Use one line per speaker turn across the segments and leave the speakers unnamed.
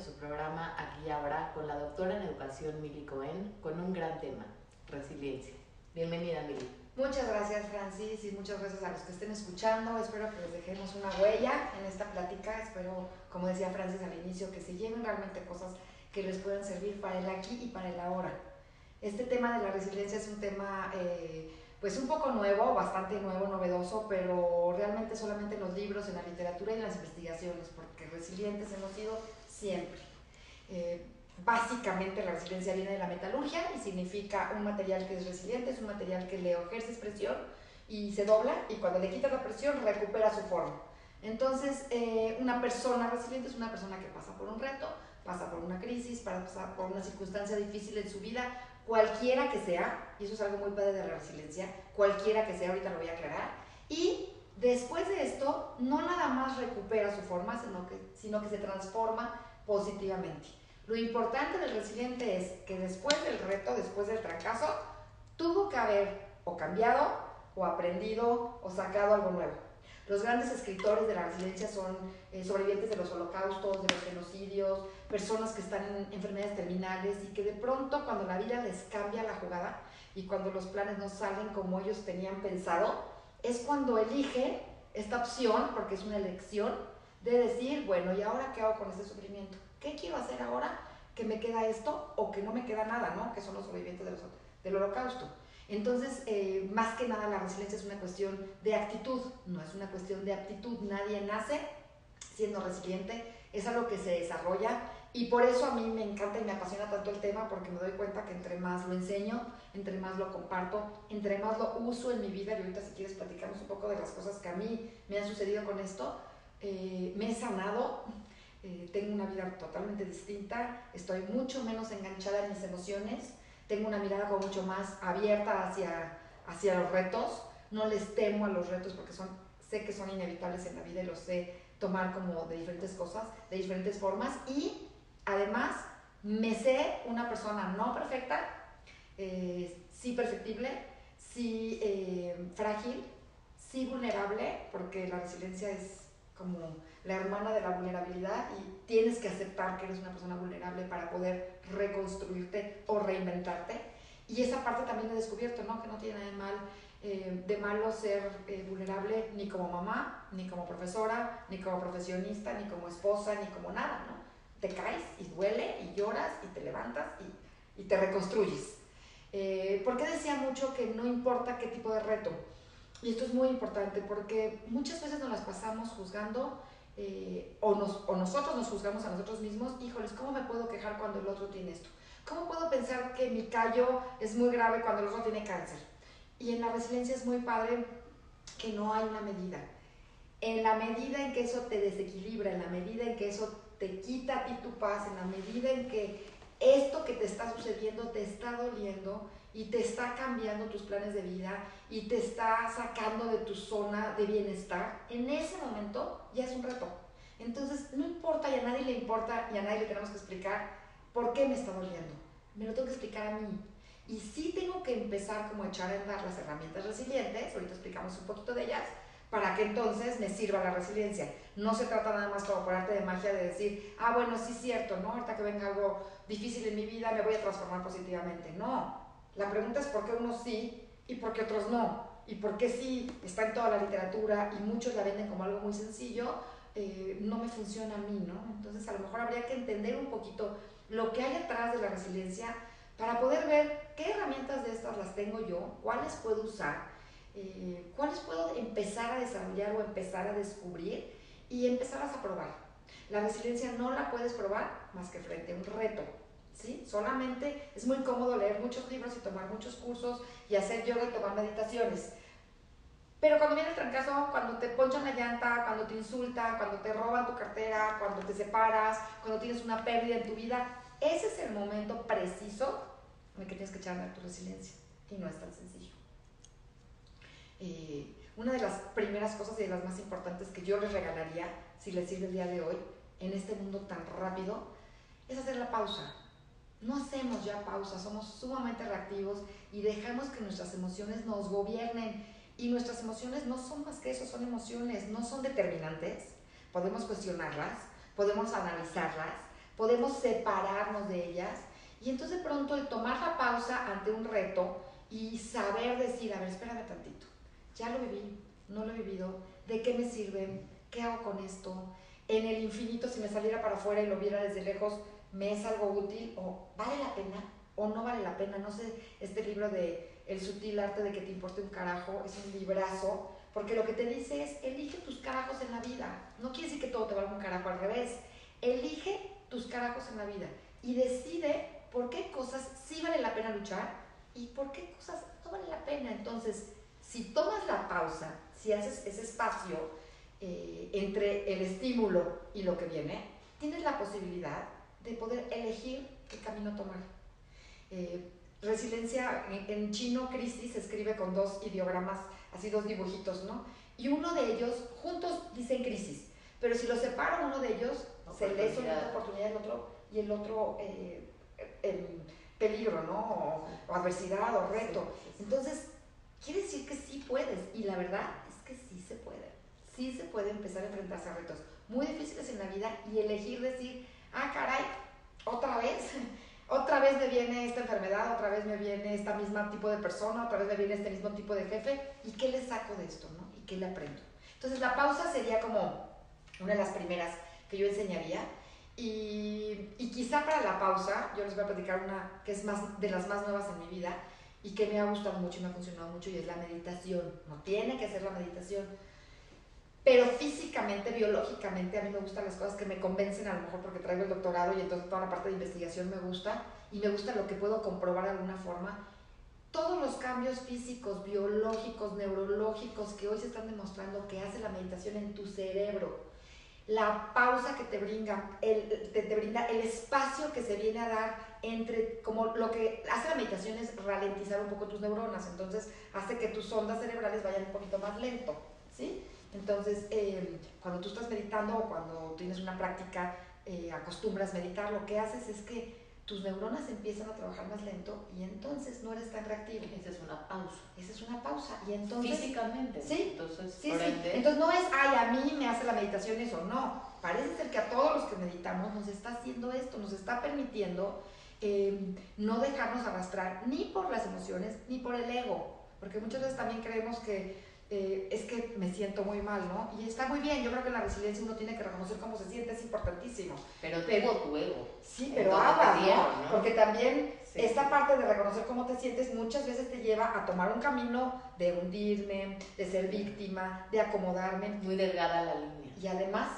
a su programa Aquí y Ahora con la doctora en educación Mili Cohen con un gran tema, resiliencia. Bienvenida Mili.
Muchas gracias Francis y muchas gracias a los que estén escuchando. Espero que les dejemos una huella en esta plática. Espero, como decía Francis al inicio, que se lleven realmente cosas que les puedan servir para el aquí y para el ahora. Este tema de la resiliencia es un tema eh, pues un poco nuevo, bastante nuevo, novedoso, pero realmente solamente en los libros, en la literatura y en las investigaciones, porque resilientes hemos sido siempre. Eh, básicamente la resiliencia viene de la metalurgia y significa un material que es resiliente, es un material que le ejerces presión y se dobla y cuando le quitas la presión recupera su forma. Entonces, eh, una persona resiliente es una persona que pasa por un reto, pasa por una crisis, pasa por una circunstancia difícil en su vida, cualquiera que sea, y eso es algo muy padre de la resiliencia, cualquiera que sea, ahorita lo voy a aclarar, y después de esto no nada más recupera su forma, sino que, sino que se transforma positivamente. Lo importante del resiliente es que después del reto, después del fracaso, tuvo que haber o cambiado o aprendido o sacado algo nuevo. Los grandes escritores de la resiliencia son eh, sobrevivientes de los holocaustos, de los genocidios, personas que están en enfermedades terminales y que de pronto cuando la vida les cambia la jugada y cuando los planes no salen como ellos tenían pensado, es cuando eligen esta opción, porque es una elección, de decir, bueno, ¿y ahora qué hago con este sufrimiento? ¿Qué quiero hacer ahora que me queda esto o que no me queda nada, ¿no? Que son los sobrevivientes del holocausto. Entonces, eh, más que nada la resiliencia es una cuestión de actitud, no es una cuestión de aptitud. Nadie nace siendo resiliente, es algo que se desarrolla y por eso a mí me encanta y me apasiona tanto el tema porque me doy cuenta que entre más lo enseño, entre más lo comparto, entre más lo uso en mi vida, y ahorita si quieres platicamos un poco de las cosas que a mí me han sucedido con esto, eh, me he sanado, eh, tengo una vida totalmente distinta, estoy mucho menos enganchada en mis emociones, tengo una mirada como mucho más abierta hacia, hacia los retos, no les temo a los retos porque son, sé que son inevitables en la vida y los sé tomar como de diferentes cosas, de diferentes formas y además me sé una persona no perfecta, eh, sí perfectible, sí eh, frágil, sí vulnerable, porque la resiliencia es como la hermana de la vulnerabilidad y tienes que aceptar que eres una persona vulnerable para poder reconstruirte o reinventarte. Y esa parte también he descubierto, ¿no? Que no tiene nada de, mal, eh, de malo ser eh, vulnerable ni como mamá, ni como profesora, ni como profesionista, ni como esposa, ni como nada, ¿no? Te caes y duele y lloras y te levantas y, y te reconstruyes. Eh, ¿Por qué decía mucho que no importa qué tipo de reto? Y esto es muy importante porque muchas veces nos las pasamos juzgando eh, o, nos, o nosotros nos juzgamos a nosotros mismos, híjoles, ¿cómo me puedo quejar cuando el otro tiene esto? ¿Cómo puedo pensar que mi callo es muy grave cuando el otro tiene cáncer? Y en la resiliencia es muy padre que no hay una medida. En la medida en que eso te desequilibra, en la medida en que eso te quita a ti tu paz, en la medida en que esto que te está sucediendo te está doliendo, y te está cambiando tus planes de vida y te está sacando de tu zona de bienestar, en ese momento ya es un reto. Entonces, no importa y a nadie le importa y a nadie le tenemos que explicar por qué me está doliendo. Me lo tengo que explicar a mí. Y sí tengo que empezar como a echar a andar las herramientas resilientes, ahorita explicamos un poquito de ellas, para que entonces me sirva la resiliencia. No se trata nada más como por arte de magia de decir, ah, bueno, sí es cierto, ¿no? Ahorita que venga algo difícil en mi vida me voy a transformar positivamente. No, la pregunta es por qué unos sí y por qué otros no. Y por qué sí está en toda la literatura y muchos la venden como algo muy sencillo, eh, no me funciona a mí, ¿no? Entonces a lo mejor habría que entender un poquito lo que hay atrás de la resiliencia para poder ver qué herramientas de estas las tengo yo, cuáles puedo usar, eh, cuáles puedo empezar a desarrollar o empezar a descubrir y empezarlas a probar. La resiliencia no la puedes probar más que frente a un reto, ¿sí? Solamente es muy cómodo leer muchos libros y tomar muchos cursos y hacer yoga y tomar meditaciones. Pero cuando viene el trancazo, cuando te ponchan la llanta, cuando te insultan, cuando te roban tu cartera, cuando te separas, cuando tienes una pérdida en tu vida, ese es el momento preciso en el que tienes que echar a tu resiliencia. Y no es tan sencillo. Eh, una de las primeras cosas y de las más importantes que yo les regalaría, si les sirve el día de hoy, en este mundo tan rápido, es hacer la pausa no hacemos ya pausa, somos sumamente reactivos y dejamos que nuestras emociones nos gobiernen. Y nuestras emociones no son más que eso, son emociones, no son determinantes. Podemos cuestionarlas, podemos analizarlas, podemos separarnos de ellas y entonces de pronto el tomar la pausa ante un reto y saber decir, a ver, espérame tantito, ya lo viví, no lo he vivido, ¿de qué me sirve? ¿Qué hago con esto? En el infinito, si me saliera para afuera y lo viera desde lejos, ¿me es algo útil? ¿O vale la pena? ¿O no vale la pena? No sé, este libro de El sutil arte de que te importe un carajo es un librazo, porque lo que te dice es, elige tus carajos en la vida. No quiere decir que todo te valga un carajo, al revés. Elige tus carajos en la vida y decide por qué cosas sí vale la pena luchar y por qué cosas no vale la pena. Entonces, si tomas la pausa, si haces ese espacio eh, entre el estímulo y lo que viene, tienes la posibilidad de poder elegir qué camino tomar. Eh, resiliencia en, chino, crisis, se escribe con dos ideogramas, así dos dibujitos, ¿no? Y uno de ellos, juntos dicen crisis, pero si lo separo, uno de ellos se lee sobre una oportunidad, el otro, y el otro eh, en peligro, ¿no? O, adversidad o reto. Entonces, quiere decir que sí puedes, y la verdad es que sí se puede. Sí se puede empezar a enfrentarse a retos muy difíciles en la vida y elegir decir, ah, caray, otra vez, otra vez me viene esta enfermedad, otra vez me viene este mismo tipo de persona, otra vez me viene este mismo tipo de jefe, ¿y qué le saco de esto, no? ¿Y qué le aprendo? Entonces la pausa sería como una de las primeras que yo enseñaría. Y, y quizá para la pausa, yo les voy a platicar una que es más de las más nuevas en mi vida y que me ha gustado mucho y me ha funcionado mucho y es la meditación. No tiene que ser la meditación, pero físicamente, biológicamente, a mí me gustan las cosas que me convencen, a lo mejor porque traigo el doctorado y entonces toda la parte de investigación me gusta y me gusta lo que puedo comprobar de alguna forma. Todos los cambios físicos, biológicos, neurológicos que hoy se están demostrando que hace la meditación en tu cerebro, la pausa que te brinda, el, te, brinda el espacio que se viene a dar entre, como lo que hace la meditación es ralentizar un poco tus neuronas, entonces hace que tus ondas cerebrales vayan un poquito más lento, ¿sí? Entonces, eh, cuando tú estás meditando o cuando tienes una práctica, eh, acostumbras meditar, lo que haces es que tus neuronas empiezan a trabajar más lento y entonces no eres tan reactivo.
Esa es una pausa.
Esa es una pausa. Y entonces,
Físicamente.
Sí.
Entonces,
sí, entonces no es, ay, a mí me hace la meditación eso. No. Parece ser que a todos los que meditamos nos está haciendo esto, nos está permitiendo eh, no dejarnos arrastrar ni por las emociones ni por el ego. Porque muchas veces también creemos que eh, es que me siento muy mal, ¿no? Y está muy bien, yo creo que la resiliencia uno tiene que reconocer cómo se siente, es importantísimo.
Pero tengo tu ego.
Sí, pero habla, ¿no? Porque también esta parte de reconocer cómo te sientes muchas veces te lleva a tomar un camino de hundirme, de ser víctima, de acomodarme.
Muy delgada la línea.
Y además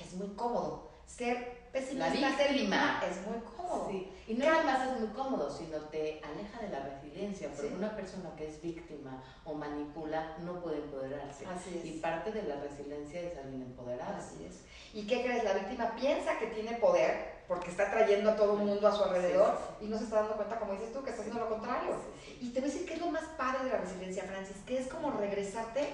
es muy cómodo ser pesimista, ser víctima es muy cómodo.
Sí. Y no nada más es muy cómodo, sino te aleja de la resiliencia, porque una persona que es víctima o manipula no puede empoderarse.
Así es.
Y parte de la resiliencia es alguien empoderado.
Así es. ¿Y qué crees? La víctima piensa que tiene poder porque está trayendo a todo el mundo a su alrededor y no se está dando cuenta, como dices tú, que está haciendo lo contrario. Y te voy a decir que es lo más padre de la resiliencia, Francis, que es como regresarte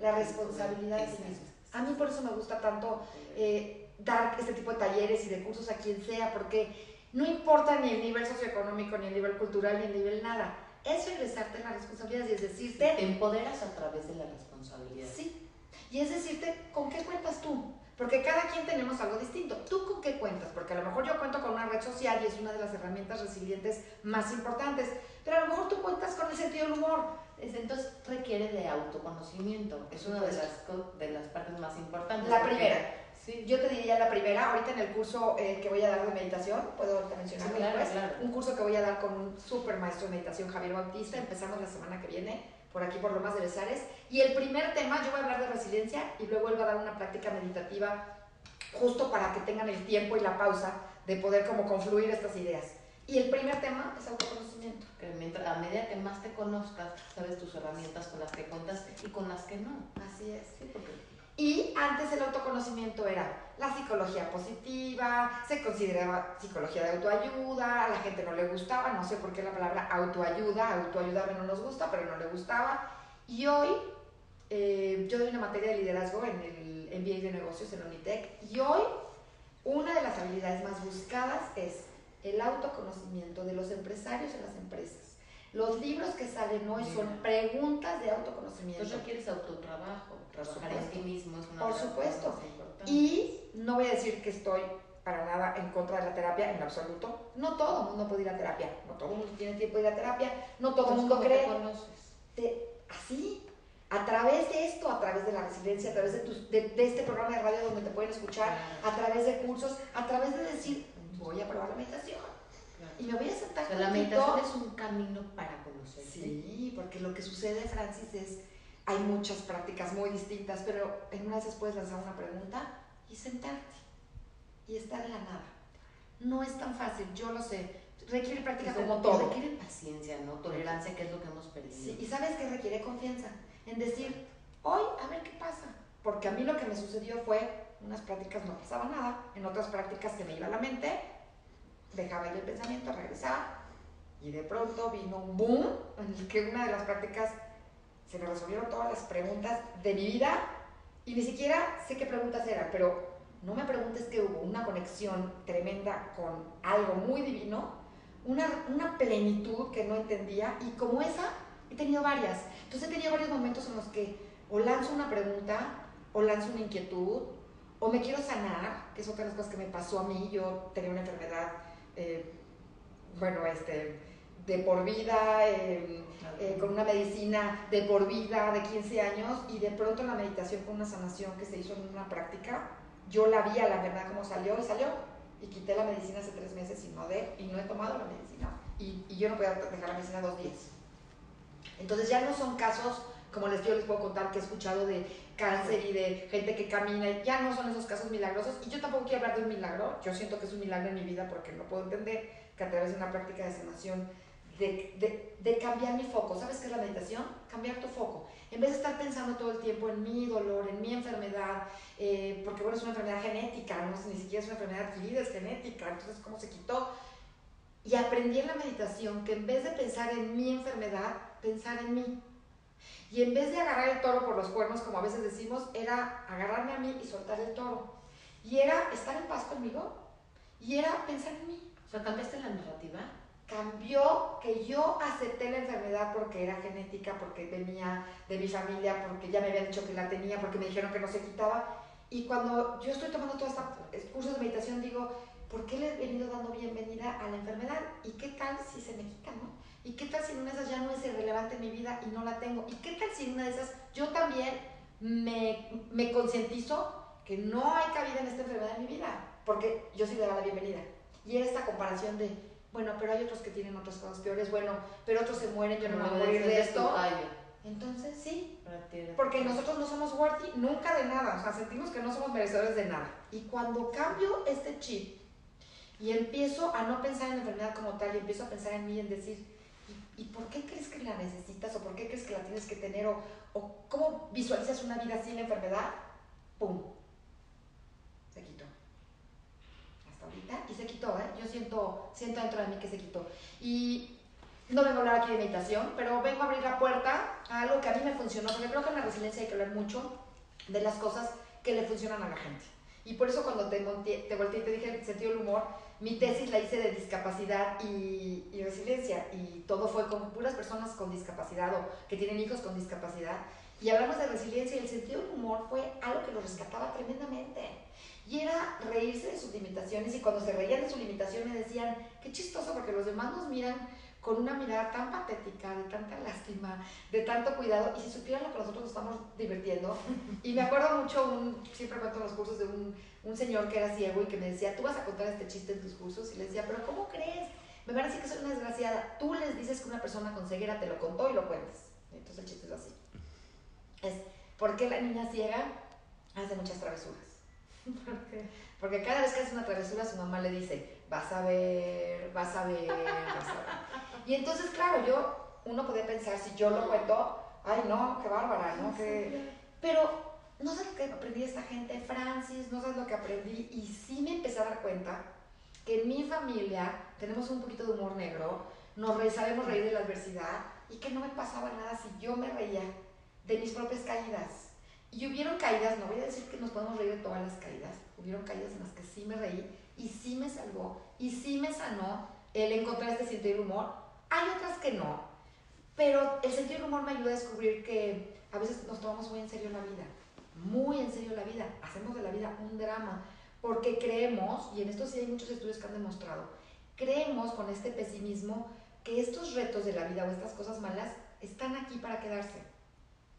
la responsabilidad de sí mismo. A mí por eso me gusta tanto eh, dar este tipo de talleres y de cursos a quien sea, porque no importa ni el nivel socioeconómico, ni el nivel cultural, ni el nivel nada. Es regresarte la responsabilidad y es decirte...
te empoderas a través de la responsabilidad.
Sí. Y es decirte, ¿con qué cuentas tú? Porque cada quien tenemos algo distinto. ¿Tú con qué cuentas? Porque a lo mejor yo cuento con una red social y es una de las herramientas resilientes más importantes, pero a lo mejor tú cuentas con el sentido del humor.
Entonces requiere de autoconocimiento. Es una de las, de las partes más importantes.
La primera. Yo te diría la primera, ahorita en el curso eh, que voy a dar de meditación, puedo mencionarlo después, un curso que voy a dar con un super maestro de meditación, Javier Bautista, empezamos la semana que viene, por aquí por Lomas de Besares, y el primer tema, yo voy a hablar de resiliencia y luego él va a dar una práctica meditativa justo para que tengan el tiempo y la pausa de poder como confluir estas ideas. Y el primer tema es autoconocimiento.
Que mientras, a medida que más te conozcas, sabes tus herramientas con las que cuentas y con las que no.
Así es. Sí, porque y antes el autoconocimiento era la psicología positiva, se consideraba psicología de autoayuda, a la gente no le gustaba, no sé por qué la palabra autoayuda, autoayudarme no nos gusta, pero no le gustaba. Y hoy eh, yo doy una materia de liderazgo en el MBA de negocios en Unitec y hoy una de las habilidades más buscadas es el autoconocimiento de los empresarios en las empresas. Los libros que salen hoy son preguntas de autoconocimiento.
Entonces quieres autotrabajo, trabajar en ti mismo es una
Por supuesto. Y no voy a decir que estoy para nada en contra de la terapia en absoluto. No todo el mundo puede ir a terapia, no todo el mundo tiene tiempo de ir a terapia, no todo el mundo cree.
Te conoces?
así, a través de esto, a través de la resiliencia, a través de, de, este programa de radio donde te pueden escuchar, a través de cursos, a través de decir, voy a probar la meditación. Y me voy a sentar.
O la meditación es un camino para conocer.
Sí, porque lo que sucede, Francis, es, hay muchas prácticas muy distintas, pero en una vez puedes lanzar una pregunta y sentarte y estar en la nada. No es tan fácil, yo lo sé. Requiere práctica como todo.
Requiere paciencia, ¿no? Tolerancia, que es lo que hemos perdido.
Sí, y sabes que requiere confianza en decir, hoy a ver qué pasa. Porque a mí lo que me sucedió fue, unas prácticas no pasaba nada, en otras prácticas se me iba a la mente, dejaba ir el pensamiento, regresaba, y de pronto vino un boom en el que una de las prácticas se me resolvieron todas las preguntas de mi vida y ni siquiera sé qué preguntas eran, pero no me preguntes que hubo una conexión tremenda con algo muy divino, una, una plenitud que no entendía y como esa he tenido varias. Entonces he tenido varios momentos en los que o lanzo una pregunta o lanzo una inquietud o me quiero sanar, que es otra de las cosas que me pasó a mí. Yo tenía una enfermedad, eh, bueno, este, de por vida, em, eh, con una medicina de por vida de 15 años y de pronto la meditación con una sanación que se hizo en una práctica, yo la vi a la verdad cómo salió y salió. Y quité la medicina hace tres meses y no, de, y no he tomado la medicina. Y, y yo no puedo dejar la medicina dos días. Entonces ya no son casos como les, yo les puedo contar que he escuchado de cáncer y de gente que camina, ya no son esos casos milagrosos. Y yo tampoco quiero hablar de un milagro, yo siento que es un milagro en mi vida porque no puedo entender que a través de una práctica de sanación, de, de, de cambiar mi foco, ¿sabes qué es la meditación? Cambiar tu foco. En vez de estar pensando todo el tiempo en mi dolor, en mi enfermedad, eh, porque bueno, es una enfermedad genética, no ni siquiera es una enfermedad adquirida, es genética, entonces cómo se quitó. Y aprendí en la meditación que en vez de pensar en mi enfermedad, pensar en mí. Y en vez de agarrar el toro por los cuernos, como a veces decimos, era agarrarme a mí y soltar el toro. Y era estar en paz conmigo. Y era pensar en mí.
O sea, ¿cambiaste la narrativa?
Cambió que yo acepté la enfermedad porque era genética, porque venía de mi familia, porque ya me habían dicho que la tenía, porque me dijeron que no se quitaba. Y cuando yo estoy tomando todos estos cursos de meditación, digo, ¿por qué le he venido dando bienvenida a la enfermedad? ¿Y qué tal si se me quita, no? ¿Y qué tal si una de esas ya no es irrelevante en mi vida y no la tengo? ¿Y qué tal si una de esas yo también me, me concientizo que no hay cabida en esta enfermedad en mi vida? Porque yo sí le daba la bienvenida. Y era esta comparación de, bueno, pero hay otros que tienen otras cosas peores, bueno, pero otros se mueren, yo no, me voy a morir de esto. Entonces sí, porque nosotros no somos worthy nunca de nada, o sea, sentimos que no somos merecedores de nada. Y cuando cambio este chip y empiezo a no pensar en la enfermedad como tal y empiezo a pensar en mí, en decir, ¿y, por qué crees que la necesitas o por qué crees que la tienes que tener o, o cómo visualizas una vida sin enfermedad? ¡Pum! Se quitó. Hasta ahorita. Y se quitó, ¿eh? Yo siento, siento dentro de mí que se quitó. Y no vengo a hablar aquí de meditación, pero vengo a abrir la puerta a algo que a mí me funcionó, porque creo que en la resiliencia hay que hablar mucho de las cosas que le funcionan a la gente. Y por eso cuando te, te volteé y te dije el sentido del humor, mi tesis la hice de discapacidad y, y, resiliencia y todo fue con puras personas con discapacidad o que tienen hijos con discapacidad. Y hablamos de resiliencia y el sentido del humor fue algo que lo rescataba tremendamente. Y era reírse de sus limitaciones y cuando se reían de sus limitaciones decían, qué chistoso porque los demás nos miran con una mirada tan patética, de tanta lástima, de tanto cuidado, y si supieran lo que nosotros nos estamos divirtiendo. Y me acuerdo mucho, un, siempre cuento los cursos de un, un, señor que era ciego y que me decía, tú vas a contar este chiste en tus cursos, y le decía, pero ¿cómo crees? Me van a decir que soy una desgraciada. Tú les dices que una persona con ceguera te lo contó y lo cuentas. Entonces el chiste es así. Es, ¿por qué la niña ciega hace muchas travesuras? ¿Por qué? Porque cada vez que hace una travesura, su mamá le dice, vas a ver, vas a ver, vas a ver. Y entonces, claro, yo, uno podía pensar, si yo lo cuento, ay no, qué bárbara, ¿no? Pero no sé lo que aprendí de esta gente, Francis, no sé lo que aprendí, y sí me empecé a dar cuenta que en mi familia tenemos un poquito de humor negro, nos sabemos reír de la adversidad, y que no me pasaba nada si yo me reía de mis propias caídas. Y hubieron caídas, no voy a decir que nos podemos reír de todas las caídas, hubieron caídas en las que sí me reí, y sí me salvó, y sí me sanó el encontrar este sentido de humor, hay otras que no, pero el sentido del humor me ayuda a descubrir que a veces nos tomamos muy en serio la vida, muy en serio la vida, hacemos de la vida un drama, porque creemos, y en esto sí hay muchos estudios que han demostrado, creemos con este pesimismo que estos retos de la vida o estas cosas malas están aquí para quedarse.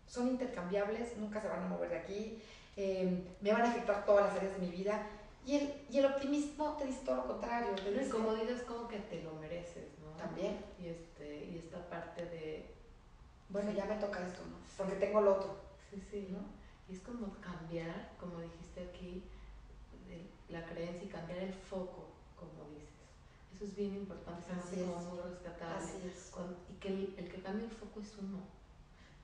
Son intercambiables, nunca se van a mover de aquí, eh, me van a afectar todas las áreas de mi vida. Y el, y el optimismo te dice todo lo contrario. Te dice,
como dices, como que te lo mereces.
También.
Y, este, y esta parte de...
Bueno, ya me toca esto, ¿no? Porque tengo lo otro.
Sí, sí. ¿no? Y es como cambiar, como dijiste aquí, la creencia y cambiar el foco, como dices. Eso es bien importante,
Así es.
muy rescatable.
Así es.
y que el, el, que cambia el foco es uno.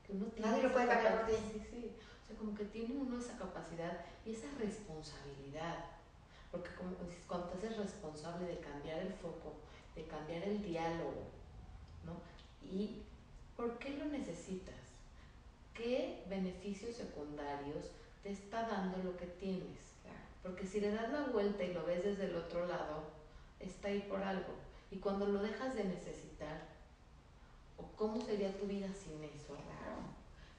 Que uno
Nadie lo puede cambiar por ti.
Sí, sí. O sea, como que tiene uno esa capacidad y esa responsabilidad. Porque como cuando te haces responsable de cambiar el foco, de cambiar el diálogo, ¿no? ¿Y por qué lo necesitas? ¿Qué beneficios secundarios te está dando lo que tienes? Porque si le das la vuelta y lo ves desde el otro lado, está ahí por algo. Y cuando lo dejas de necesitar, ¿o cómo sería tu vida sin eso?
Claro.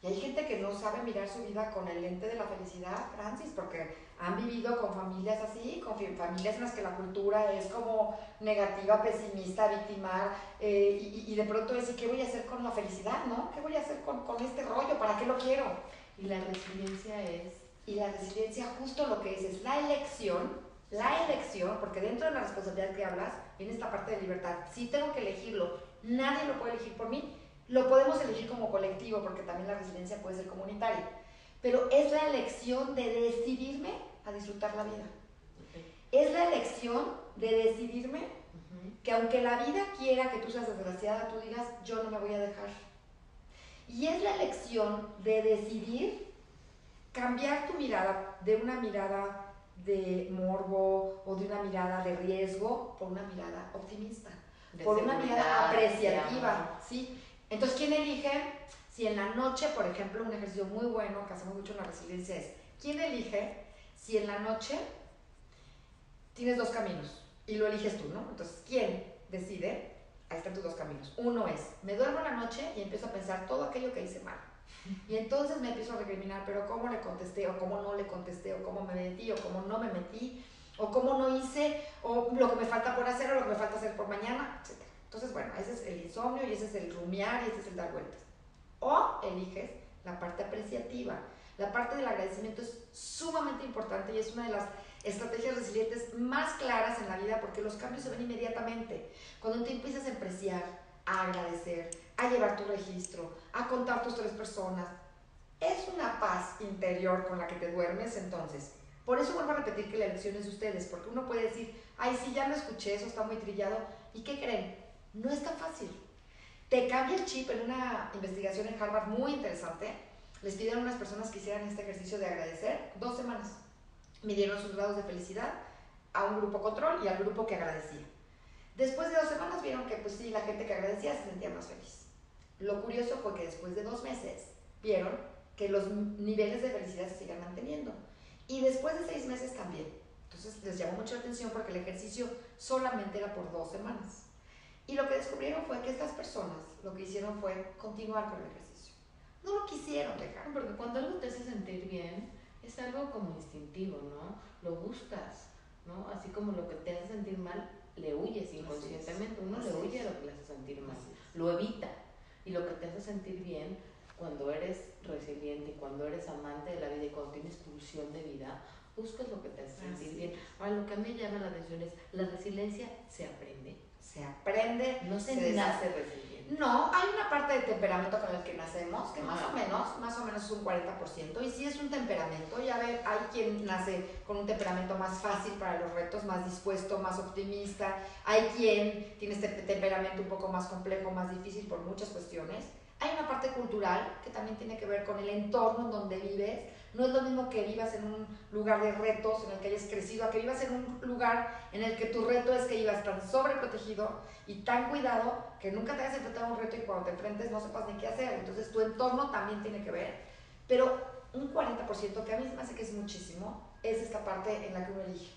Y hay gente que no sabe mirar su vida con el lente de la felicidad, Francis, porque han vivido con familias así, con familias en las que la cultura es como negativa, pesimista, victimar, eh, y, de pronto decir, ¿qué voy a hacer con la felicidad? ¿No? ¿Qué voy a hacer con, con este rollo? ¿Para qué lo quiero?
Y la resiliencia es
y la resiliencia justo lo que es es la elección, la elección, porque dentro de la responsabilidad que hablas viene esta parte de libertad. Si tengo que elegirlo, nadie lo puede elegir por mí. Lo podemos elegir como colectivo, porque también la resiliencia puede ser comunitaria. Pero es la elección de decidirme a disfrutar la vida. Es la elección de decidirme que aunque la vida quiera que tú seas desgraciada, tú digas, yo no me voy a dejar. Y es la elección de decidir cambiar tu mirada de una mirada de morbo o de una mirada de riesgo por una mirada optimista, por una mirada apreciativa, ¿sí? Entonces, ¿quién elige? Si en la noche, por ejemplo, un ejercicio muy bueno que hacemos mucho en la resiliencia es, ¿quién elige si en la noche tienes dos caminos y lo eliges tú, ¿no? Entonces, ¿quién decide? Ahí están tus dos caminos. Uno es, me duermo la noche y empiezo a pensar todo aquello que hice mal y entonces me empiezo a recriminar, pero cómo le contesté, o cómo no le contesté, o cómo me metí, o cómo no me metí, o cómo no hice, o lo que me falta por hacer, o lo que me falta hacer por mañana, etc. Entonces, bueno, ese es el insomnio, y ese es el rumiar, y ese es el dar vueltas. O eliges la parte apreciativa. La parte del agradecimiento es sumamente importante y es una de las estrategias resilientes más claras en la vida porque los cambios se ven inmediatamente. Cuando te empiezas a apreciar, a agradecer, a llevar tu registro, a contar tus tres personas. Es una paz interior con la que te duermes entonces. Por eso vuelvo a repetir que la elección es de ustedes, porque uno puede decir, ay, sí, ya lo escuché, eso está muy trillado. ¿Y qué creen? No es tan fácil. Te cambia el chip en una investigación en Harvard muy interesante. Les pidieron a unas personas que hicieran este ejercicio de agradecer dos semanas. Midieron sus grados de felicidad a un grupo control y al grupo que agradecía. Después de dos semanas vieron que pues sí, la gente que agradecía se sentía más feliz. Lo curioso fue que después de dos meses vieron que los niveles de felicidad se siguen manteniendo. Y después de seis meses también. Entonces les llamó mucho la atención porque el ejercicio solamente era por dos semanas. Y lo que descubrieron fue que estas personas lo que hicieron fue continuar con el ejercicio. No lo quisieron dejar.
Porque cuando algo te hace sentir bien, es algo como instintivo, ¿no? Lo buscas, ¿no? Así como lo que te hace sentir mal, le huyes inconscientemente. Uno le huye a lo que le hace sentir mal, lo evita. Y lo que te hace sentir bien cuando eres resiliente cuando eres amante de la vida y cuando tienes pulsión de vida, buscas lo que te hace sentir bien. Ahora, lo que a mí me llama la atención es, la resiliencia se aprende.
Se aprende.
No se, nace resiliente.
No, hay una parte de temperamento con el que nacemos, que más o menos, más o menos es un 40%. Y si es un temperamento, ya ver, hay quien nace con un temperamento más fácil para los retos, más dispuesto, más optimista. Hay quien tiene este temperamento un poco más complejo, más difícil por muchas cuestiones. Hay una parte cultural que también tiene que ver con el entorno en donde vives. No es lo mismo que vivas en un lugar de retos en el que hayas crecido, a que vivas en un lugar en el que tu reto es que ibas tan sobreprotegido y tan cuidado que nunca te hayas enfrentado a un reto y cuando te enfrentes no sepas ni qué hacer. Entonces tu entorno también tiene que ver. Pero un 40% que a mí me hace que es muchísimo es esta parte en la que uno elige.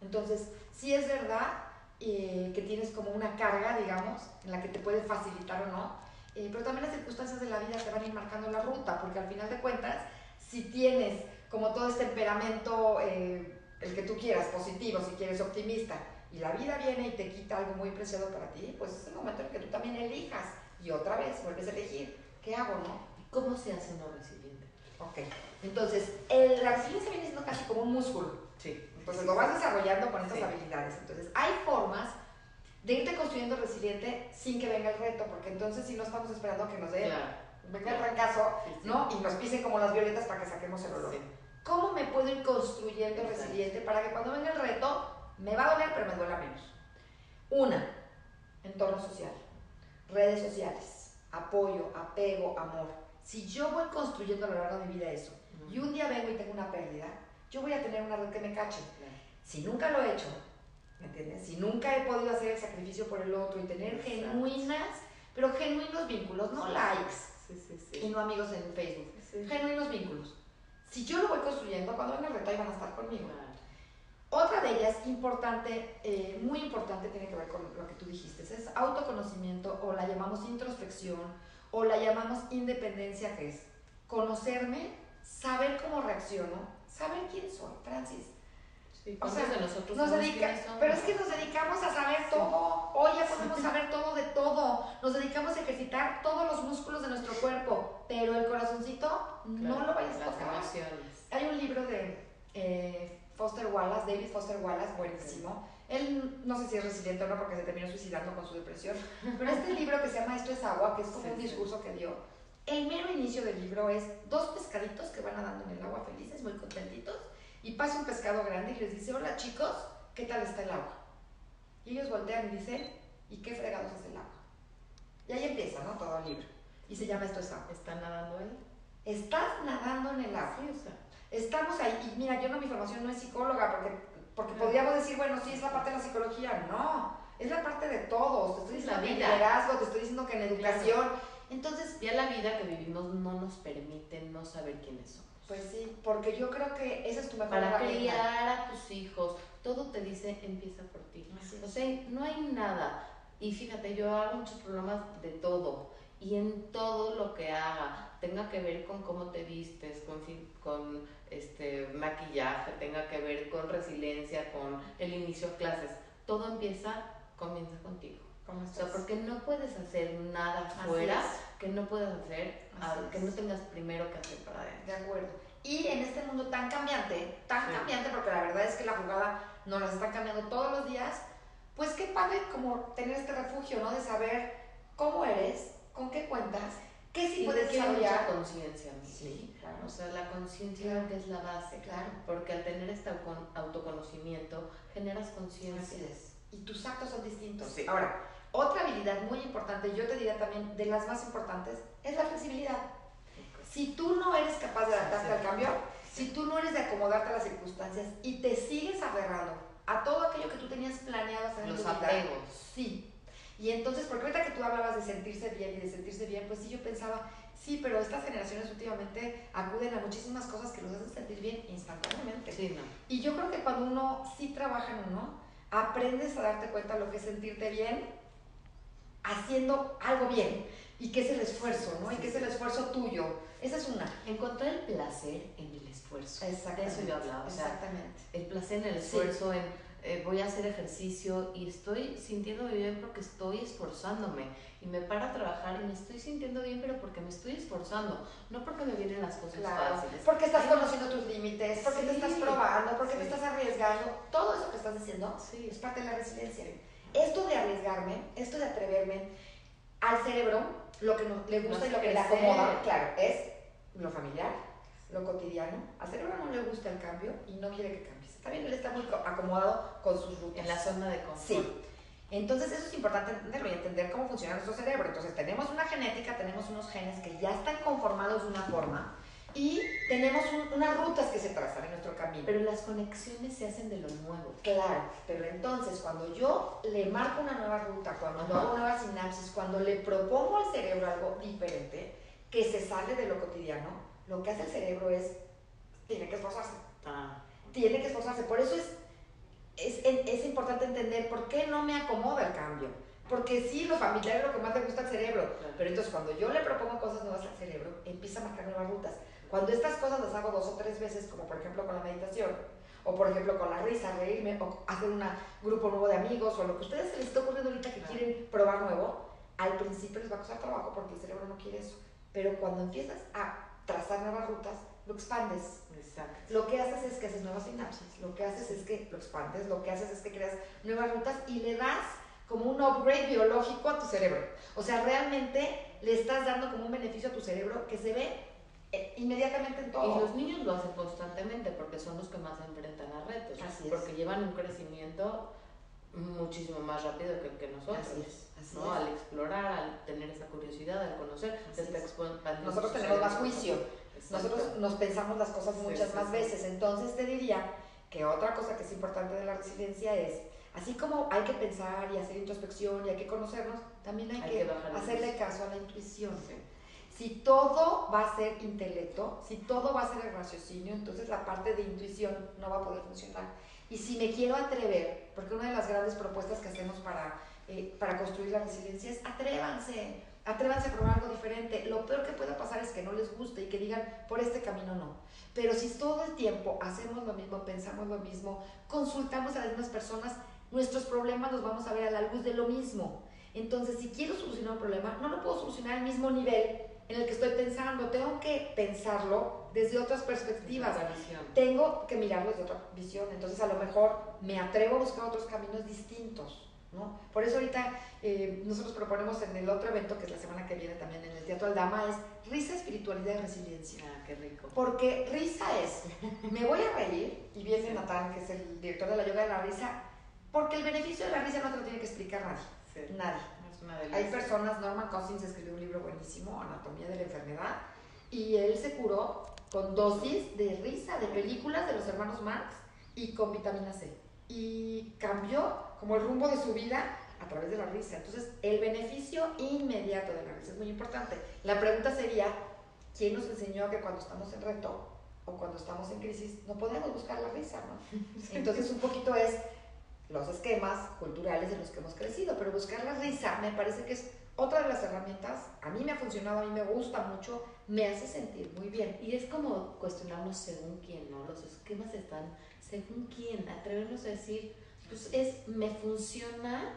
Entonces, sí es verdad eh, que tienes como una carga, digamos, en la que te puede facilitar o no, eh, pero también las circunstancias de la vida te van a ir marcando la ruta, porque al final de cuentas, si tienes como todo este temperamento eh, el que tú quieras, positivo, si quieres optimista, y la vida viene y te quita algo muy preciado para ti, pues es el momento en que tú también elijas y otra vez vuelves a elegir. ¿Qué hago, no?
¿Cómo se hace uno resiliente?
Ok. Entonces, el, la resiliencia viene siendo casi como un músculo.
Sí.
Entonces lo vas desarrollando con estas
Sí.
habilidades. Entonces, hay formas de irte construyendo resiliente sin que venga el reto, porque entonces si no estamos esperando que nos dé,
Claro.
venga el trancazo,
Sí, sí.
¿no? Y nos pisen como las violetas para que saquemos el olor.
Sí.
¿Cómo me puedo ir construyendo
Exacto.
resiliente para que cuando venga el reto me va a doler, pero me duela menos? Una, entorno social, redes sociales, apoyo, apego, amor. Si yo voy construyendo a lo largo de mi vida eso, y un día vengo y tengo una pérdida, yo voy a tener una red que me cache.
Claro.
Si nunca lo he hecho, ¿me entiendes? Si nunca he podido hacer el sacrificio por el otro y tener
Exacto.
genuinas, pero genuinos vínculos, no likes
Sí, sí,
y
sí.
no amigos en Facebook, genuinos vínculos. Si yo lo voy construyendo, cuando venga el reto ahí van a estar conmigo. Otra de ellas, importante, eh, muy importante, tiene que ver con lo que tú dijiste, es autoconocimiento o la llamamos introspección o la llamamos independencia, que es conocerme, saber cómo reacciono, saber quién soy, Francis.
Sí,
O
¿cuántos
sea,
de nosotros
Nos dedica, pero es que nos dedicamos a saber todo. Hoy ya podemos saber todo de todo. Nos dedicamos a ejercitar todos los músculos de nuestro cuerpo, pero el corazoncito no
Claro,
lo vayas a tocar.
emociones.
Hay un libro de eh, Foster Wallace, David Foster Wallace, buenísimo. Él no sé si es resiliente o no porque se terminó suicidando con su depresión, pero este libro que se llama Esto es agua, que es como
Sí,
un discurso que dio, el mero inicio del libro es dos pescaditos que van nadando en el agua felices, muy contentitos, y pasa un pescado grande y les dice, hola chicos, ¿qué tal está el agua? Y ellos voltean y dicen, ¿y qué fregados es el agua? Y ahí empieza, ¿no? Todo el libro. Y se llama Esto es agua.
¿Está nadando él?
Estás nadando en el agua.
Sí, o sea.
Estamos ahí, y mira, yo no, mi formación no es psicóloga, porque, porque podríamos decir, bueno, sí, es la parte de la psicología. No, es la parte de todos. Te estoy
Es
diciendo
la
que en
vida.
liderazgo, te estoy diciendo que en educación. Entonces,
Ya la vida que vivimos no nos permite no saber quiénes somos.
Pues sí, porque yo creo que esa es tu mejor
Para criar a tus hijos, todo te dice empieza por ti.
Así.
O sea, no hay nada. Y fíjate, yo hago muchos programas de todo. Y en todo lo que haga, tenga que ver con cómo te vistes, con, con este maquillaje, tenga que ver con resiliencia, con el inicio a clases, todo empieza, comienza contigo.
¿Cómo
O sea, porque no puedes hacer nada
Así
afuera
es.
que no puedas hacer, Que no tengas primero que hacer para adentro.
De acuerdo. Y en este mundo tan cambiante, tan
Sí.
cambiante, porque la verdad es que la jugada nos la están cambiando todos los días, pues qué padre como tener este refugio, ¿no? De saber cómo eres, con qué cuentas, qué sí
y
puedes desarrollar.
conciencia.
Sí, claro.
O sea, la conciencia
Claro.
es la base.
Claro.
Porque al tener este autoconocimiento, generas conciencia.
Y tus actos son distintos.
Sí.
Ahora, otra habilidad muy importante, yo te diría también de las más importantes, es la flexibilidad. Si tú no eres capaz de adaptarte
Sí.
al cambio, si tú no eres de acomodarte a las circunstancias y te sigues aferrando a todo aquello que tú tenías planeado hacer en
Los
tu vida, sí. Y entonces, porque ahorita que tú hablabas de sentirse bien y de sentirse bien, pues sí, yo pensaba, sí, pero estas generaciones últimamente acuden a muchísimas cosas que los hacen sentir bien instantáneamente.
Sí, no.
Y yo creo que cuando uno sí trabaja en uno, aprendes a darte cuenta de lo que es sentirte bien haciendo algo bien y que es el esfuerzo, ¿no? Y que es el esfuerzo tuyo. Esa es una.
Encontrar el placer en el esfuerzo. De
Exactamente.
eso yo hablaba. O sea,
Exactamente.
el placer en el
Sí.
esfuerzo, en eh, voy a hacer ejercicio y estoy sintiendo bien porque estoy esforzándome. Y me paro a trabajar y me estoy sintiendo bien, pero porque me estoy esforzando, no porque me vienen las cosas
Claro.
fáciles.
Porque estás conociendo tus límites, porque te
Sí.
estás probando, porque te
Sí.
estás arriesgando. Todo eso que estás diciendo es parte de la resiliencia. Esto de arriesgarme, esto de atreverme al cerebro, lo que no- le gusta
Nos
y lo que le acomoda, claro, es lo familiar, lo cotidiano. Al cerebro no le gusta el cambio y no quiere que cambies. Está bien, él está muy co- acomodado con sus rutas.
En la zona de confort.
Sí. Entonces eso es importante entenderlo y entender cómo funciona nuestro cerebro. Entonces tenemos una genética, tenemos unos genes que ya están conformados de una forma y tenemos un- unas rutas que se trazan en nuestro camino.
Pero las conexiones se hacen de lo nuevo.
Claro, pero entonces cuando yo le marco una nueva ruta, cuando
Ajá.
hago nuevas sinapsis, cuando le propongo al cerebro algo diferente, que se sale de lo cotidiano, lo que hace el cerebro es, tiene que esforzarse,
Ah,
tiene que esforzarse. Por eso es, es, es importante entender por qué no me acomoda el cambio. Porque sí, lo familiar es lo que más le gusta al cerebro, pero entonces cuando yo le propongo cosas nuevas al cerebro, empieza a marcar nuevas rutas. Cuando estas cosas las hago dos o tres veces, como por ejemplo con la meditación, o por ejemplo con la risa, reírme, o hacer un grupo nuevo de amigos, o lo que a ustedes se les está ocurriendo ahorita que quieren probar nuevo, al principio les va a costar trabajo porque el cerebro no quiere eso. Pero cuando empiezas a trazar nuevas rutas, lo expandes.
Exacto.
Lo que haces es que haces nuevas sinapsis, lo que haces es que lo expandes, lo que haces es que creas nuevas rutas y le das como un upgrade biológico a tu cerebro. O sea, realmente le estás dando como un beneficio a tu cerebro que se ve eh, inmediatamente en todo.
Y los niños lo hacen constantemente porque son los que más se enfrentan a retos.
Así es.
Porque llevan un crecimiento muchísimo más rápido que, que nosotros.
Así es, así
¿no?
es.
Al explorar, al tener esa curiosidad, al conocer, se está
Nosotros tenemos más juicio. Nosotros nos pensamos las cosas muchas
sí,
más
sí.
veces. Entonces te diría que otra cosa que es importante de la resiliencia es, así como hay que pensar y hacer introspección y hay que conocernos, también hay,
Hay
que,
que
hacerle caso a la intuición.
Sí.
Si todo va a ser intelecto, si todo va a ser el raciocinio, entonces la parte de intuición no va a poder funcionar. Y si me quiero atrever, porque una de las grandes propuestas que hacemos para, eh, para construir la resiliencia es atrévanse, atrévanse a probar algo diferente. Lo peor que pueda pasar es que no les guste y que digan, por este camino no. Pero si todo el tiempo hacemos lo mismo, pensamos lo mismo, consultamos a las mismas personas, nuestros problemas los vamos a ver a la luz de lo mismo. Entonces, si quiero solucionar un problema, no lo puedo solucionar al mismo nivel en el que estoy pensando. Tengo que pensarlo desde otras perspectivas. Tengo que mirarlo desde otra visión. Entonces, a lo mejor me atrevo a buscar otros caminos distintos. ¿No? Por eso ahorita eh, nosotros proponemos en el otro evento, que es la semana que viene también en el Teatro Aldama, es risa, espiritualidad y resiliencia.
Ah, qué rico.
Porque risa es, me voy a reír, y viene Natán, que es el director de la yoga de la risa, porque el beneficio de la risa no te lo tiene que explicar nadie.
Sí.
Nadie.
Es una delicia.
Hay personas, Norman Cousins escribió un libro buenísimo, Anatomía de la Enfermedad, y él se curó con dosis de risa, de películas de los hermanos Marx y con vitamina C. Y cambió como el rumbo de su vida a través de la risa. Entonces, el beneficio inmediato de la risa es muy importante. La pregunta sería, ¿quién nos enseñó que cuando estamos en reto o cuando estamos en crisis no podemos buscar la risa, ¿no? Entonces, un poquito es los esquemas culturales en los que hemos crecido, pero buscar la risa me parece que es otra de las herramientas, a mí me ha funcionado, a mí me gusta mucho, me hace sentir muy bien.
Y es como cuestionarnos según quién, ¿no? Los esquemas están según quién. Atrevernos a decir, pues es, me funciona,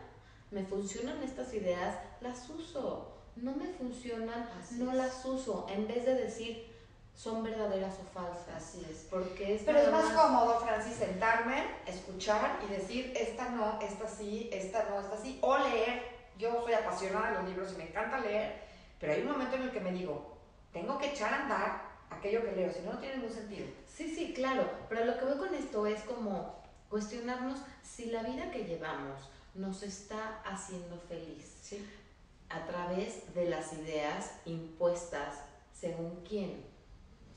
me funcionan estas ideas, las uso. No me funcionan,
Así
no
es.
las uso. En vez de decir, son verdaderas o falsas.
Así es.
Porque es
Pero es
nada
más cómodo, Francis, sentarme, escuchar y decir, esta no, esta sí, esta no, esta sí, o leer. Yo soy apasionada de los libros y me encanta leer, pero hay un momento en el que me digo, tengo que echar a andar aquello que leo, si no, no tiene ningún sentido.
Sí, sí, claro, pero lo que voy con esto es como cuestionarnos si la vida que llevamos nos está haciendo feliz
Sí.
a través de las ideas impuestas según quién.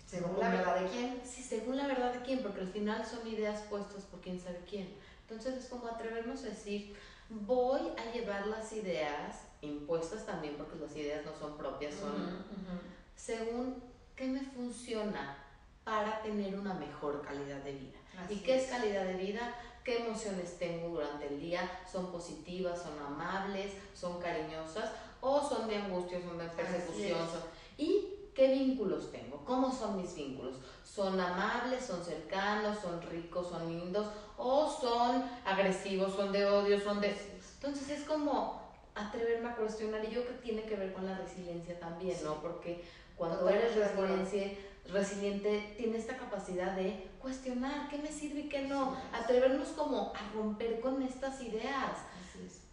Según la verdad de quién.
Sí, según la verdad de quién, porque al final son ideas puestas por quién sabe quién. Entonces es como atrevernos a decir, voy a llevar las ideas impuestas también, porque las ideas no son propias, son
Ujú, ujú.
según qué me funciona para tener una mejor calidad de vida.
Así
¿Y qué es calidad de vida? ¿Qué emociones tengo durante el día? ¿Son positivas? ¿Son amables? ¿Son cariñosas? ¿O son de angustia? ¿Son de persecución? son- ¿Y qué vínculos tengo? ¿Cómo son mis vínculos? ¿Son amables? ¿Son cercanos? ¿Son ricos? ¿Son lindos? ¿O son agresivos? ¿Son de odio? ¿Son de...? Entonces es como atreverme a cuestionar y yo que tiene que ver con la resiliencia también,
Sí.
¿no? Porque cuando
Totalmente
eres resiliente, resiliente, tiene esta capacidad de cuestionar qué me sirve y qué no, atrevernos como a romper con estas ideas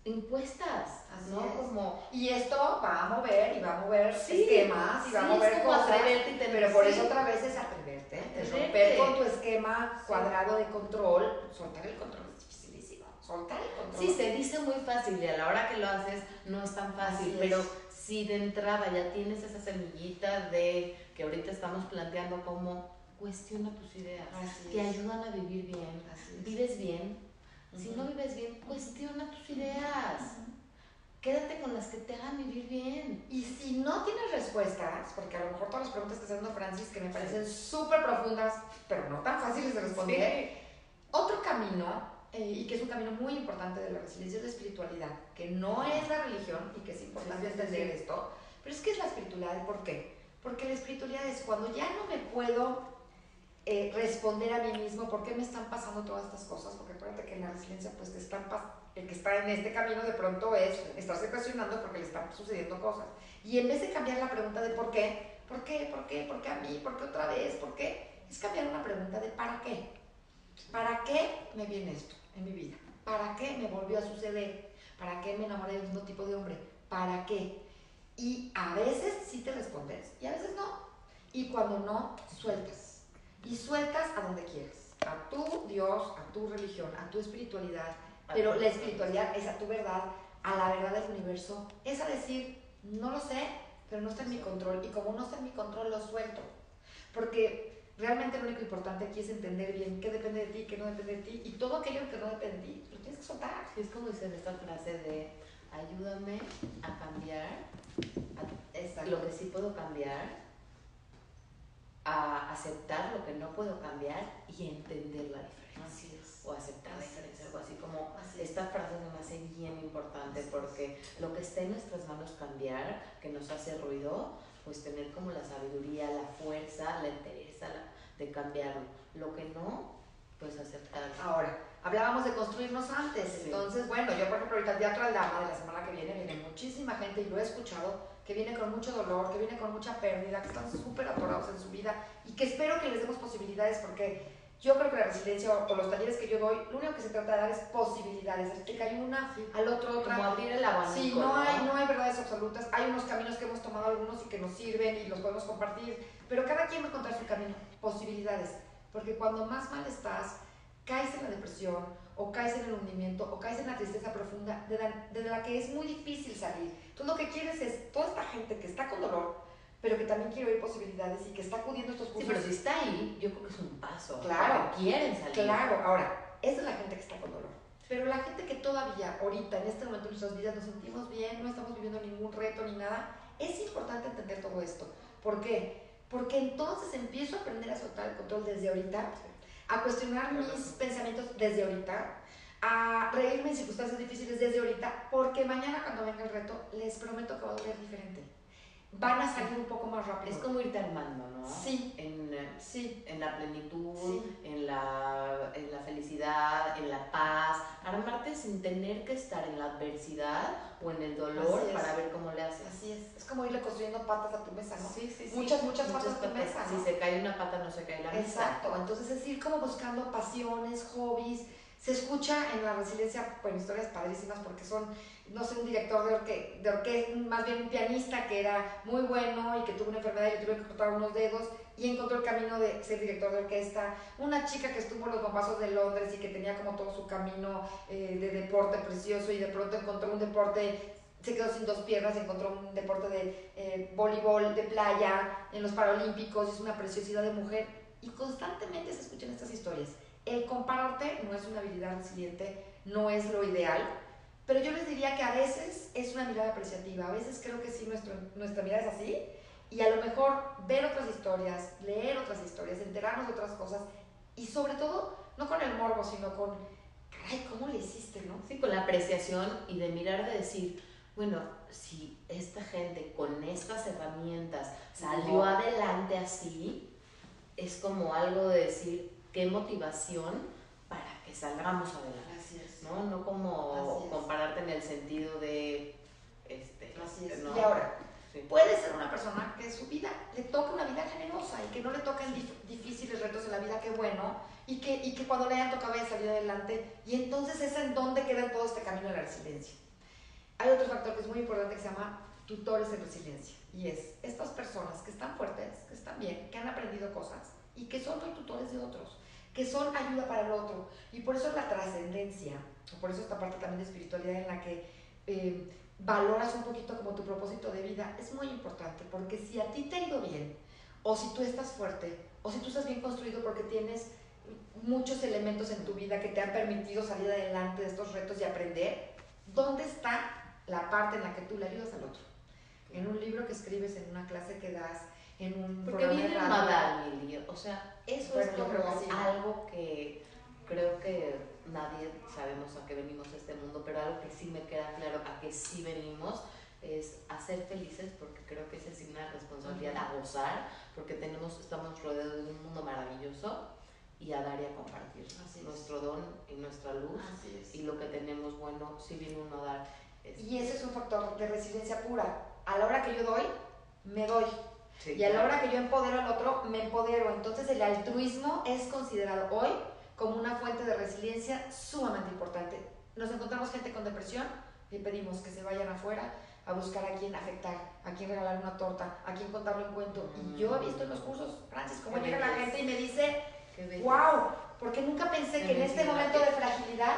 impuestas,
Así
¿no?
es.
Como
Y esto va a mover y va a mover
Sí,
esquemas y va a
sí,
mover
es como
cosas.
y
pero por
sí.
eso otra vez es atreverte.
Atreverte.
romper con tu esquema cuadrado de control. Soltar el control es dificilísimo. Soltar el control.
Sí, se dice muy fácil y a la hora que lo haces no es tan fácil,
Así es.
Si de entrada ya tienes esa semillita de que ahorita estamos planteando como cuestiona tus ideas,
Así
te
es.
ayudan a vivir bien,
Así es.
vives bien, si
Ujú.
no vives bien, cuestiona tus ideas, quédate con las que te hagan vivir bien.
Y si no tienes respuestas, porque a lo mejor todas las preguntas que está haciendo Francis, que me parecen súper profundas, pero no tan fáciles de responder, otro camino, eh, y que es un camino muy importante de la resiliencia, es la espiritualidad, que no es la religión, y que es importante
Sí, sí, sí,
entender
sí.
esto, pero es que es la espiritualidad, ¿por qué? Porque la espiritualidad es cuando ya no me puedo eh, responder a mí mismo por qué me están pasando todas estas cosas, porque acuérdate que en la resiliencia, pues te están el que está en este camino de pronto es estarse cuestionando porque le están sucediendo cosas. Y en vez de cambiar la pregunta de por qué, ¿por qué? ¿Por qué? ¿Por qué a mí? ¿Por qué otra vez? ¿Por qué? Es cambiar una pregunta de ¿para qué? ¿Para qué me viene esto en mi vida? ¿Para qué me volvió a suceder? ¿Para qué me enamoré del mismo tipo de hombre? ¿Para qué? Y a veces sí te respondes y a veces no. Y cuando no, sueltas y sueltas a donde quieres, a tu Dios, a tu religión, a tu espiritualidad, pero la espiritualidad es a tu verdad, a la verdad del universo, es a decir, no lo sé, pero no está en mi control y como no está en mi control lo suelto, porque realmente lo único importante aquí es entender bien qué depende de ti, qué no depende de ti y todo aquello que no depende de ti, lo tienes que soltar.
Es como dice esta frase de ayúdame a cambiar lo que sí puedo cambiar a aceptar lo que no puedo cambiar y entender la diferencia.
Así es.
O aceptar la diferencia, algo así como esta frase me hace bien importante porque lo que está en nuestras manos cambiar, que nos hace ruido, pues tener como la sabiduría, la fuerza, la entereza de cambiarlo. Lo que no, pues aceptar.
Ahora, hablábamos de construirnos antes, entonces, bueno, yo por ejemplo ahorita el Teatro Aldama de la semana que viene viene muchísima gente y lo he escuchado que viene con mucho dolor, que viene con mucha pérdida, que están súper atorados en su vida y que espero que les demos posibilidades porque yo creo que la resiliencia o, los talleres que yo doy, lo único que se trata de dar es posibilidades, es que hay una al otro otra.
Como abrir el abanico.
Sí, no, Hay, no hay verdades absolutas, hay unos caminos que hemos tomado algunos y que nos sirven y los podemos compartir, pero cada quien va a encontrar su camino, posibilidades, porque cuando más mal estás, caes en la depresión o caes en el hundimiento o caes en la tristeza profunda de la, de la que es muy difícil salir. Entonces lo que quieres es toda esta gente que está con dolor, pero que también quiere oír posibilidades y que está acudiendo a estos
cursos. Sí, pero si está ahí, yo creo que es un paso.
Claro.
quieren salir.
Claro, ahora, esa es la gente que está con dolor. Pero la gente que todavía, ahorita, en este momento de nuestras vidas, nos sentimos bien, no estamos viviendo ningún reto ni nada, es importante entender todo esto. ¿Por qué? Porque entonces empiezo a aprender a soltar el control desde ahorita a cuestionar mis pensamientos desde ahorita, a reírme en circunstancias difíciles desde ahorita, porque mañana cuando venga el reto, les prometo que va a doler diferente. Van a salir un poco más rápido.
Es como irte armando, ¿no?
Sí.
En,
sí.
en la plenitud, en, la, en la felicidad, en la paz. Armarte sin tener que estar en la adversidad o en el dolor para ver cómo le haces.
Así es. Es como irle construyendo patas a tu mesa, ¿no?
Sí, sí, sí.
Muchas, muchas, patas a tu mesa.
Si se cae una pata, no se cae la mesa.
Exacto. Entonces es ir como buscando pasiones, hobbies. Se escucha en la resiliencia, bueno, historias padrísimas porque son no sé, un director de, orque de orquesta, más bien un pianista que era muy bueno y que tuvo una enfermedad y tuvo que cortar unos dedos y encontró el camino de ser director de orquesta. Una chica que estuvo en los bombazos de Londres y que tenía como todo su camino eh, de deporte precioso y de pronto encontró un deporte, se quedó sin dos piernas, encontró un deporte de eh, voleibol de playa en los Paralímpicos, es una preciosidad de mujer y constantemente se escuchan estas historias. El compararte no es una habilidad resiliente, no es lo ideal, pero yo les diría que a veces es una mirada apreciativa, a veces creo que sí, nuestro, nuestra mirada es así, y a lo mejor ver otras historias, leer otras historias, enterarnos de otras cosas, y sobre todo, no con el morbo, sino con, caray, ¿cómo le hiciste, no?
Sí, con la apreciación y de mirar, de decir, bueno, si esta gente con estas herramientas salió adelante así, es como algo de decir, qué motivación para que salgamos adelante. ¿no? No como compararte en el sentido de... Este,
Y ahora, puede ser una persona que su vida le toca una vida generosa y que no le toquen difíciles retos en la vida, qué bueno, y que, y que cuando le hayan tocado haya salir adelante, y entonces es en donde queda todo este camino de la resiliencia. Hay otro factor que es muy importante que se llama tutores de resiliencia, y es estas personas que están fuertes, que están bien, que han aprendido cosas y que son tutores de otros que son ayuda para el otro. Y por eso es la trascendencia, por eso esta parte también de espiritualidad en la que eh, valoras un poquito como tu propósito de vida, es muy importante, porque si a ti te ha ido bien, o si tú estás fuerte, o si tú estás bien construido porque tienes muchos elementos en tu vida que te han permitido salir adelante de estos retos y aprender, ¿dónde está la parte en la que tú le ayudas al otro? En un libro que escribes, en una clase que das, en un
Porque viene a dar, O sea, eso es como algo que creo que nadie sabemos a qué venimos a este mundo, pero algo que sí me queda claro a que sí venimos es a ser felices, porque creo que esa es una responsabilidad, a gozar, porque tenemos, estamos rodeados de un mundo maravilloso y a dar y a compartir nuestro don y nuestra luz y lo que tenemos bueno, si viene uno a dar.
Este y ese es un factor de resiliencia pura. A la hora que yo doy, me doy. Y a la hora que yo empodero al otro, me empodero. Entonces el altruismo es considerado hoy como una fuente de resiliencia sumamente importante. Nos encontramos gente con depresión y pedimos que se vayan afuera a buscar a quién afectar, a quién regalar una torta, a quién contarle un cuento. Y yo he visto en los cursos, Francis, cómo llega la gente y me dice, wow, porque nunca pensé que en este momento de fragilidad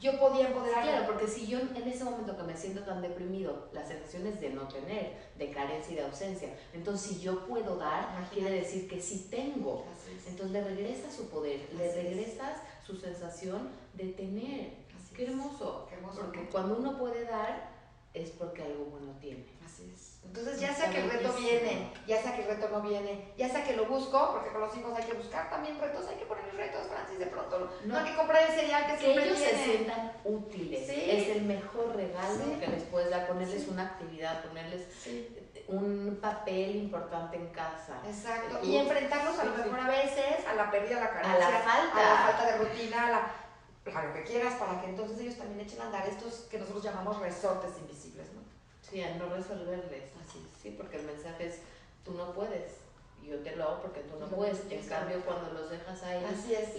yo podía empoderar.
Claro, porque si yo en ese momento que me siento tan deprimido, las sensaciones de no tener, de carencia y de ausencia, entonces si yo puedo dar, quiere decir que sí tengo. Entonces le regresa su poder, le regresas su sensación de tener. Qué hermoso. Qué hermoso. Porque cuando uno puede dar, es porque algo bueno tiene.
Así es. Entonces, ya sea que el reto viene, ya sea que el reto no viene, ya sea que lo busco, porque con los hijos hay que buscar también retos, hay que ponerles retos, Francis, de pronto. No, hay que comprar el cereal que,
que ellos se sientan útiles. Es el mejor regalo que les puedes dar, ponerles una actividad, ponerles un papel importante en casa.
Exacto. Y enfrentarlos a lo mejor a veces a la pérdida, a la carencia,
a la falta,
a la falta de rutina, a la a lo que quieras, para que entonces ellos también echen a andar estos que nosotros llamamos resortes invisibles, ¿no?
Sí, a no resolverles. Así, sí, porque el mensaje es, tú no puedes, yo te lo hago porque tú no puedes. En cambio, cuando los dejas ahí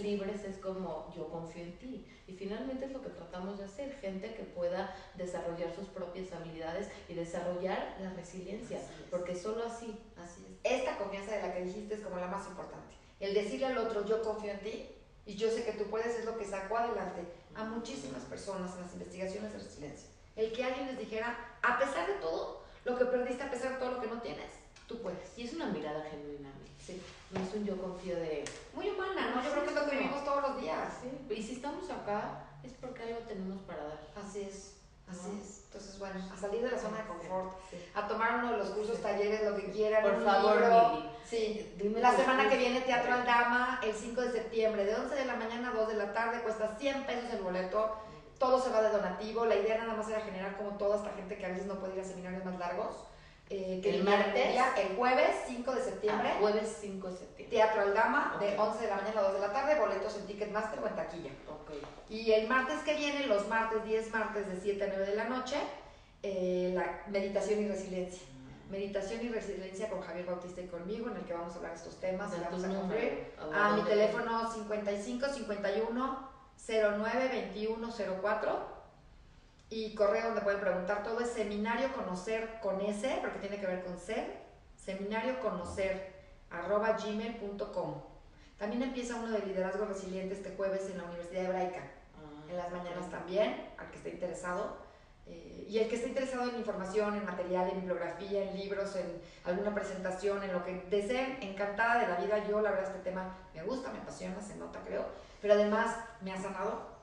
libres, es como, yo confío en ti. Y finalmente es lo que tratamos de hacer, gente que pueda desarrollar sus propias habilidades y desarrollar la resiliencia, porque solo así.
Así es. Esta confianza de la que dijiste es como la más importante. El decirle al otro, yo confío en ti, y yo sé que tú puedes, es lo que sacó adelante a muchísimas personas en las investigaciones de resiliencia. El que alguien les dijera, a pesar de todo, lo que perdiste, a pesar de todo lo que no tienes, tú puedes.
Y es una mirada genuina, sí. No es un yo confío de...
Muy humana, ¿no? Yo creo que es lo que vivimos todos los días.
Sí. Y si estamos acá, es porque algo tenemos para dar.
Así es. Así es. Entonces, bueno, a salir de la zona de confort, a tomar uno de los cursos, talleres, lo que quieran.
Por favor,
Sí, Dime la semana que viene Teatro Aldama, el 5 de septiembre, de 11 de la mañana a 2 de la tarde, cuesta 100 pesos el boleto. Todo se va de donativo. La idea nada más era generar como toda esta gente que a veces no puede ir a seminarios más largos
eh, que el martes,
el jueves 5 de septiembre.
Ah, jueves 5 de septiembre.
Teatro Aldama, de 11 de la mañana a 2 de la tarde, boletos en Ticketmaster o en taquilla.
Okay.
Y el martes que viene, los martes, 10 martes de 7 a 9 de la noche, eh, la meditación y resiliencia. Mm. Meditación y resiliencia con Javier Bautista y conmigo, en el que vamos a hablar estos temas. Y vamos a cumplir. A mi teléfono 55 51 09 21 04 y correo donde pueden preguntar todo es seminario conocer con S, porque tiene que ver con ser, seminario conocer arroba gmail.com. También empieza uno de liderazgo resiliente este jueves en la Universidad Hebraica, ah, en las mañanas también, al que esté interesado. Eh, y el que esté interesado en información, en material, en bibliografía, en libros, en alguna presentación, en lo que deseen, encantada de la vida. Yo, la verdad, este tema me gusta, me apasiona, se nota, creo. Pero además me ha sanado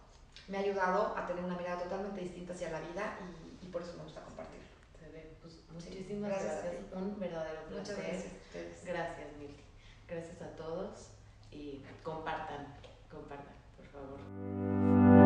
me ha ayudado a tener una mirada totalmente distinta hacia la vida y, por eso me gusta compartirlo.
Pues, muchísimas gracias. Un verdadero placer.
Muchas gracias.
Gracias, Mili. Gracias a todos y compartan, compartan, por favor.